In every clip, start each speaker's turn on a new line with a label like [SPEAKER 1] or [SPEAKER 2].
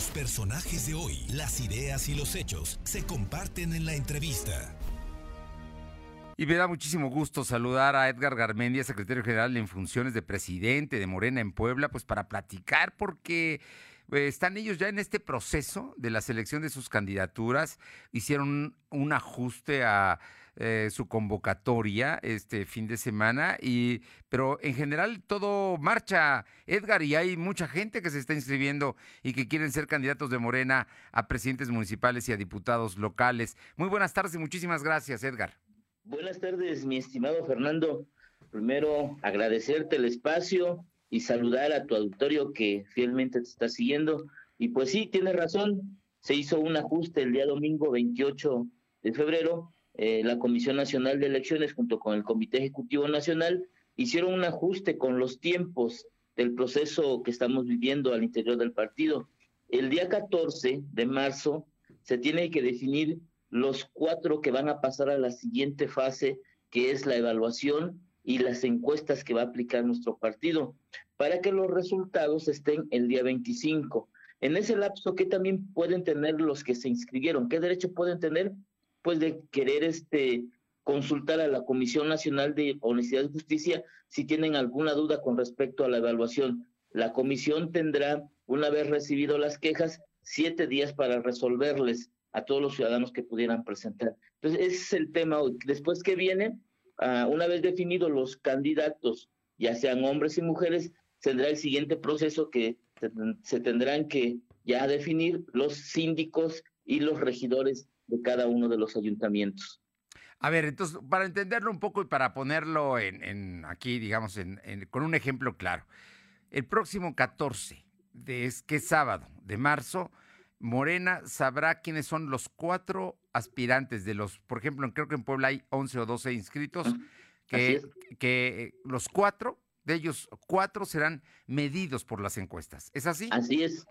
[SPEAKER 1] Los personajes de hoy, las ideas y los hechos se comparten en la entrevista.
[SPEAKER 2] Y me da muchísimo gusto saludar a Edgar Garmendia, secretario general en funciones de presidente de Morena en Puebla, pues para platicar porque eh, están ellos ya en este proceso de la selección de sus candidaturas, hicieron un ajuste a eh, su convocatoria este fin de semana, y, pero en general todo marcha, Edgar, y hay mucha gente que se está inscribiendo y que quieren ser candidatos de Morena a presidentes municipales y a diputados locales. Muy buenas tardes y muchísimas gracias, Edgar.
[SPEAKER 3] Buenas tardes, mi estimado Fernando. Primero, agradecerte el espacio y saludar a tu auditorio que fielmente te está siguiendo. Y pues sí, tienes razón, se hizo un ajuste el día domingo 28 de febrero. Eh, la Comisión Nacional de Elecciones junto con el Comité Ejecutivo Nacional hicieron un ajuste con los tiempos del proceso que estamos viviendo al interior del partido. El día 14 de marzo se tiene que definir los cuatro que van a pasar a la siguiente fase, que es la evaluación y las encuestas que va a aplicar nuestro partido, para que los resultados estén el día 25. En ese lapso, ¿qué también pueden tener los que se inscribieron? ¿Qué derecho pueden tener? Pues de querer este consultar a la Comisión Nacional de Honestidad y Justicia si tienen alguna duda con respecto a la evaluación. La comisión tendrá, una vez recibido las quejas, siete días para resolverles a todos los ciudadanos que pudieran presentar. Entonces, ese es el tema hoy. Después que viene, uh, una vez definidos los candidatos, ya sean hombres y mujeres, tendrá el siguiente proceso que se tendrán que ya definir los síndicos y los regidores de cada uno de los ayuntamientos.
[SPEAKER 2] A ver, entonces, para entenderlo un poco y para ponerlo en, en aquí, digamos, en, en, con un ejemplo claro, el próximo 14, de, que es sábado de marzo, Morena sabrá quiénes son los cuatro aspirantes de los, por ejemplo, creo que en Puebla hay 11 o 12 inscritos, que, que eh, los cuatro, de ellos cuatro serán medidos por las encuestas. ¿Es así?
[SPEAKER 3] Así es.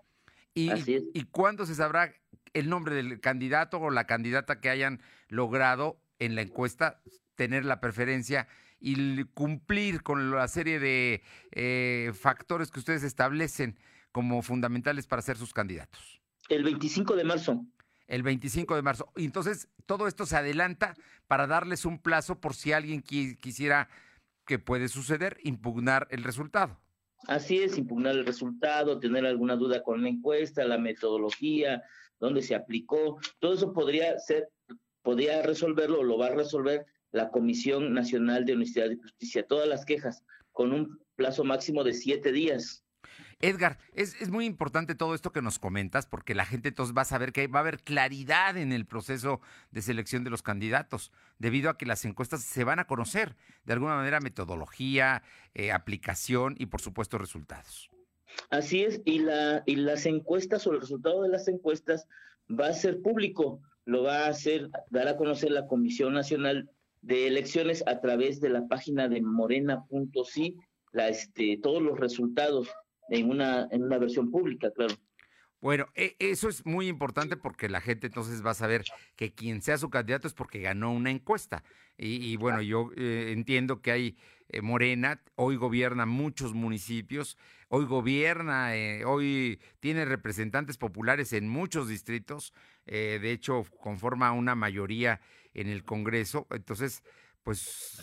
[SPEAKER 2] Y,
[SPEAKER 3] así es.
[SPEAKER 2] ¿Y cuándo se sabrá el nombre del candidato o la candidata que hayan logrado en la encuesta tener la preferencia y cumplir con la serie de eh, factores que ustedes establecen como fundamentales para ser sus candidatos?
[SPEAKER 3] El 25 de marzo.
[SPEAKER 2] El 25 de marzo. Entonces todo esto se adelanta para darles un plazo por si alguien quisiera, que puede suceder, impugnar el resultado.
[SPEAKER 3] Así es, impugnar el resultado, tener alguna duda con la encuesta, la metodología, dónde se aplicó, todo eso podría ser, podría resolverlo o lo va a resolver la Comisión Nacional de Honestidad y Justicia, todas las quejas, con un plazo máximo de siete días.
[SPEAKER 2] Edgar, es, muy importante todo esto que nos comentas porque la gente entonces va a saber que va a haber claridad en el proceso de selección de los candidatos, debido a que las encuestas se van a conocer de alguna manera metodología, eh, aplicación y por supuesto resultados.
[SPEAKER 3] Así es, y, la, y las encuestas o el resultado de las encuestas va a ser público, lo va a hacer, dar a conocer la Comisión Nacional de Elecciones a través de la página de morena.si, este, todos los resultados en una, en una versión pública, claro.
[SPEAKER 2] Bueno, e, eso es muy importante porque la gente entonces va a saber que quien sea su candidato es porque ganó una encuesta. Y, bueno, yo eh, entiendo que hay eh, Morena, hoy gobierna muchos municipios, hoy gobierna, eh, hoy tiene representantes populares en muchos distritos, de hecho conforma una mayoría en el Congreso. Entonces, pues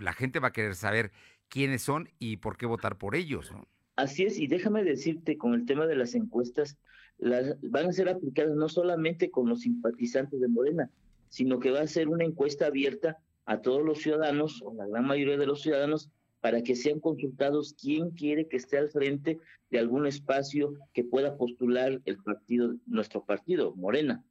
[SPEAKER 2] la gente va a querer saber quiénes son y por qué votar por ellos. ¿no?
[SPEAKER 3] Así es, y déjame decirte, con el tema de las encuestas, las, van a ser aplicadas no solamente con los simpatizantes de Morena, sino que va a ser una encuesta abierta a todos los ciudadanos, o la gran mayoría de los ciudadanos, para que sean consultados quién quiere que esté al frente de algún espacio que pueda postular el partido, nuestro partido, Morena.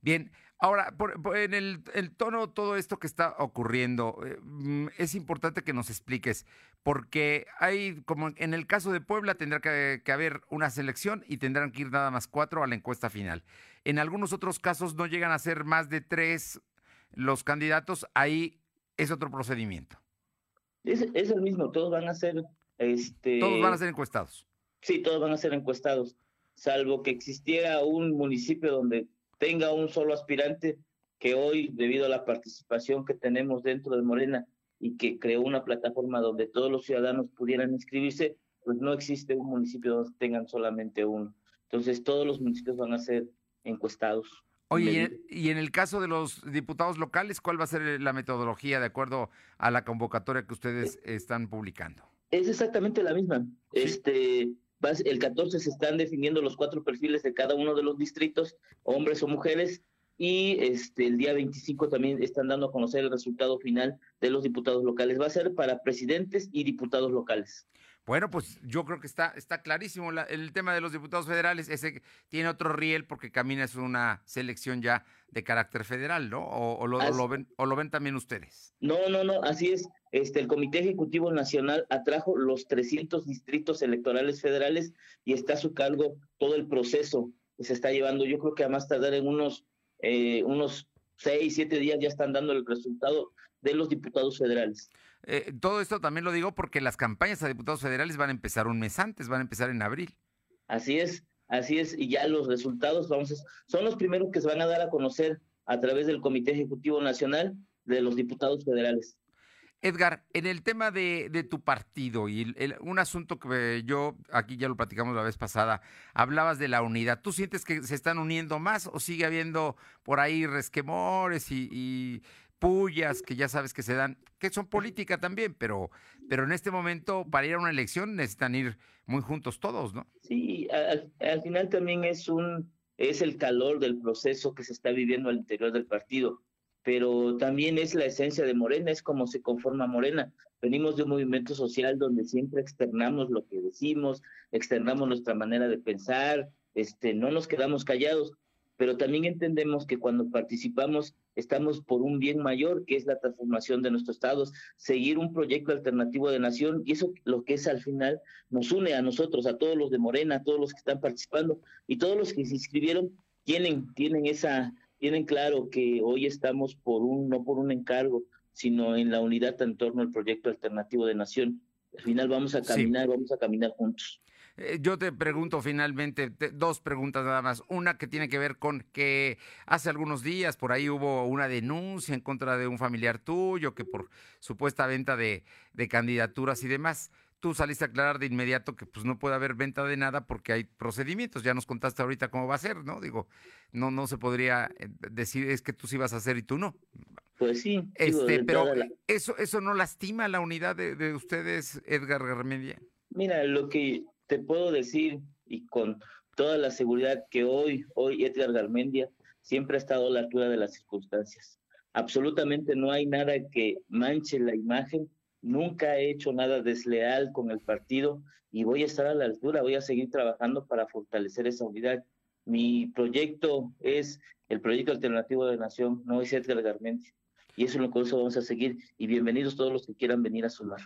[SPEAKER 2] Bien, ahora, por, en el, el, tono todo esto que está ocurriendo, eh, mm, es importante que nos expliques, porque hay, como en el caso de Puebla, tendrá que, que, haber una selección y tendrán que ir nada más cuatro a la encuesta final. En algunos otros casos no llegan a ser más de tres los candidatos, ahí es otro procedimiento.
[SPEAKER 3] Es, es el mismo, todos van a ser... Este...
[SPEAKER 2] Todos van a ser encuestados.
[SPEAKER 3] Sí, todos van a ser encuestados, salvo que existiera un municipio donde tenga un solo aspirante que hoy, debido a la participación que tenemos dentro de Morena y que creó una plataforma donde todos los ciudadanos pudieran inscribirse, pues no existe un municipio donde tengan solamente uno. Entonces todos los municipios van a ser encuestados.
[SPEAKER 2] Oye, y en el caso de los diputados locales, ¿cuál va a ser la metodología de acuerdo a la convocatoria que ustedes están publicando?
[SPEAKER 3] Es exactamente la misma. Este, el 14 se están definiendo los cuatro perfiles de cada uno de los distritos, hombres o mujeres, y este, el día 25 también están dando a conocer el resultado final de los diputados locales. Va a ser para presidentes y diputados locales.
[SPEAKER 2] Bueno, pues yo creo que está, está clarísimo el tema de los diputados federales. Ese tiene otro riel porque Camina es una selección ya de carácter federal, ¿no? O, lo, ven, o lo ven también ustedes.
[SPEAKER 3] No, no, no, así es. Este, el Comité Ejecutivo Nacional atrajo los 300 distritos electorales federales y está a su cargo todo el proceso que se está llevando. Yo creo que a más tardar en unos, eh, unos seis, siete días ya están dando el resultado de los diputados federales.
[SPEAKER 2] Eh, todo esto también lo digo porque las campañas a diputados federales van a empezar un mes antes, van a empezar en abril.
[SPEAKER 3] Así es, así es, y ya los resultados vamos son los primeros que se van a dar a conocer a través del Comité Ejecutivo Nacional de los diputados federales.
[SPEAKER 2] Edgar, en el tema de, tu partido y un asunto que yo aquí ya lo platicamos la vez pasada, hablabas de la unidad. ¿Tú sientes que se están uniendo más o sigue habiendo por ahí resquemores y pullas que ya sabes que se dan, que son política también, pero, pero en este momento para ir a una elección necesitan ir muy juntos todos, ¿no?
[SPEAKER 3] Sí, al, final también es un es el calor del proceso que se está viviendo al interior del partido, pero también es la esencia de Morena, es como se conforma Morena. Venimos de un movimiento social donde siempre externamos lo que decimos, externamos nuestra manera de pensar, este, no nos quedamos callados pero también entendemos que cuando participamos estamos por un bien mayor, que es la transformación de nuestros estados, seguir un proyecto alternativo de nación, y eso lo que es al final nos une a nosotros, a todos los de Morena, a todos los que están participando, y todos los que se inscribieron tienen, tienen esa, tienen claro que hoy estamos por un, no por un encargo, sino en la unidad en torno al proyecto alternativo de nación. Al final vamos a caminar, vamos a caminar juntos.
[SPEAKER 2] Eh, yo te pregunto finalmente dos preguntas nada más. Una que tiene que ver con que hace algunos días por ahí hubo una denuncia en contra de un familiar tuyo que por supuesta venta de, candidaturas y demás. Tú saliste a aclarar de inmediato que pues no puede haber venta de nada porque hay procedimientos. Ya nos contaste ahorita cómo va a ser, ¿no? Digo, no, no se podría eh, decir es que tú sí vas a hacer y tú no.
[SPEAKER 3] Pues sí.
[SPEAKER 2] Este, pero eso, eso no lastima la unidad de, de ustedes, Edgar Garmendia.
[SPEAKER 3] Mira, lo que te puedo decir y con toda la seguridad que hoy, hoy Edgar Garmendia siempre ha estado a la altura de las circunstancias. Absolutamente no hay nada que manche la imagen, nunca he hecho nada desleal con el partido y voy a estar a la altura, voy a seguir trabajando para fortalecer esa unidad. Mi proyecto es el proyecto alternativo de Nación, no es Edgar Garmendia. Y eso es lo que vamos a seguir. Y bienvenidos todos los que quieran venir a sumar.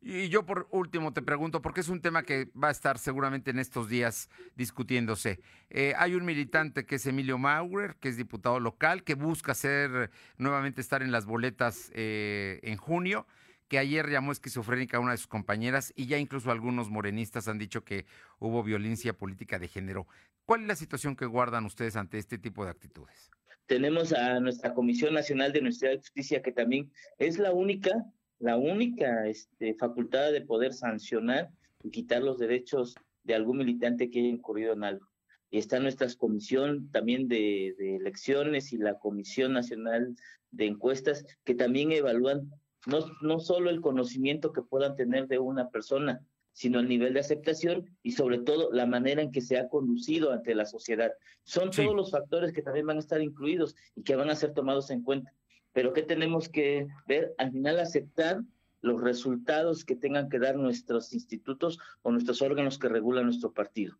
[SPEAKER 2] Y yo por último te pregunto, porque es un tema que va a estar seguramente en estos días discutiéndose. Eh, hay un militante que es Emilio Maurer, que es diputado local, que busca ser nuevamente estar en las boletas eh, en junio, que ayer llamó esquizofrénica a una de sus compañeras y ya incluso algunos morenistas han dicho que hubo violencia política de género. ¿Cuál es la situación que guardan ustedes ante este tipo de actitudes?
[SPEAKER 3] Tenemos a nuestra Comisión Nacional de de Justicia, que también es la única la única este, facultad de poder sancionar y quitar los derechos de algún militante que haya incurrido en algo. Y está nuestra comisión también de, elecciones y la Comisión Nacional de Encuestas que también evalúan no, no solo el conocimiento que puedan tener de una persona, sino el nivel de aceptación y sobre todo la manera en que se ha conducido ante la sociedad. Son todos los factores que también van a estar incluidos y que van a ser tomados en cuenta pero ¿qué tenemos que ver? Al final aceptar los resultados que tengan que dar nuestros institutos o nuestros órganos que regulan nuestro partido.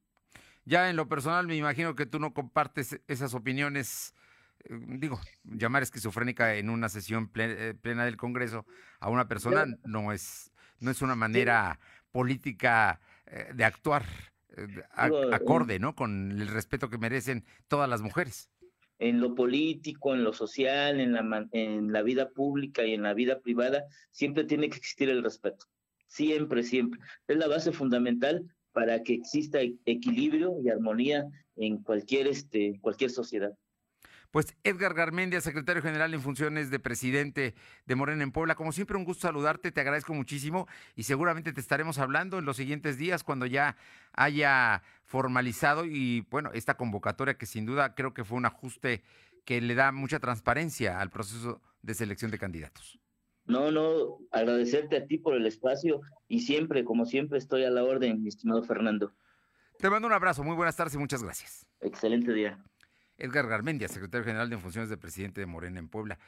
[SPEAKER 2] Ya en lo personal me imagino que tú no compartes esas opiniones, digo, llamar esquizofrénica en una sesión eh, plena del Congreso a una persona no es no es una manera política eh, de actuar acorde, ¿no? Con el respeto que merecen todas las mujeres
[SPEAKER 3] en lo político, en lo social, en la, en la vida pública y en la vida privada, siempre tiene que existir el respeto. Siempre, siempre. Es la base fundamental para que exista equilibrio y armonía en cualquier, este, cualquier sociedad.
[SPEAKER 2] Pues Edgar Garmendia, secretario general en funciones de presidente de Morena en Puebla. Como siempre, un gusto saludarte, te agradezco muchísimo y seguramente te estaremos hablando en los siguientes días cuando ya haya formalizado y bueno, esta convocatoria que sin duda creo que fue un ajuste que le da mucha transparencia al proceso de selección de candidatos.
[SPEAKER 3] No, no, agradecerte a ti por el espacio y siempre, como siempre, estoy a la orden, mi estimado Fernando.
[SPEAKER 2] Te mando un abrazo, muy buenas tardes y muchas gracias.
[SPEAKER 3] Excelente día.
[SPEAKER 2] Edgar Garmendia, secretario general de funciones de presidente de Morena en Puebla.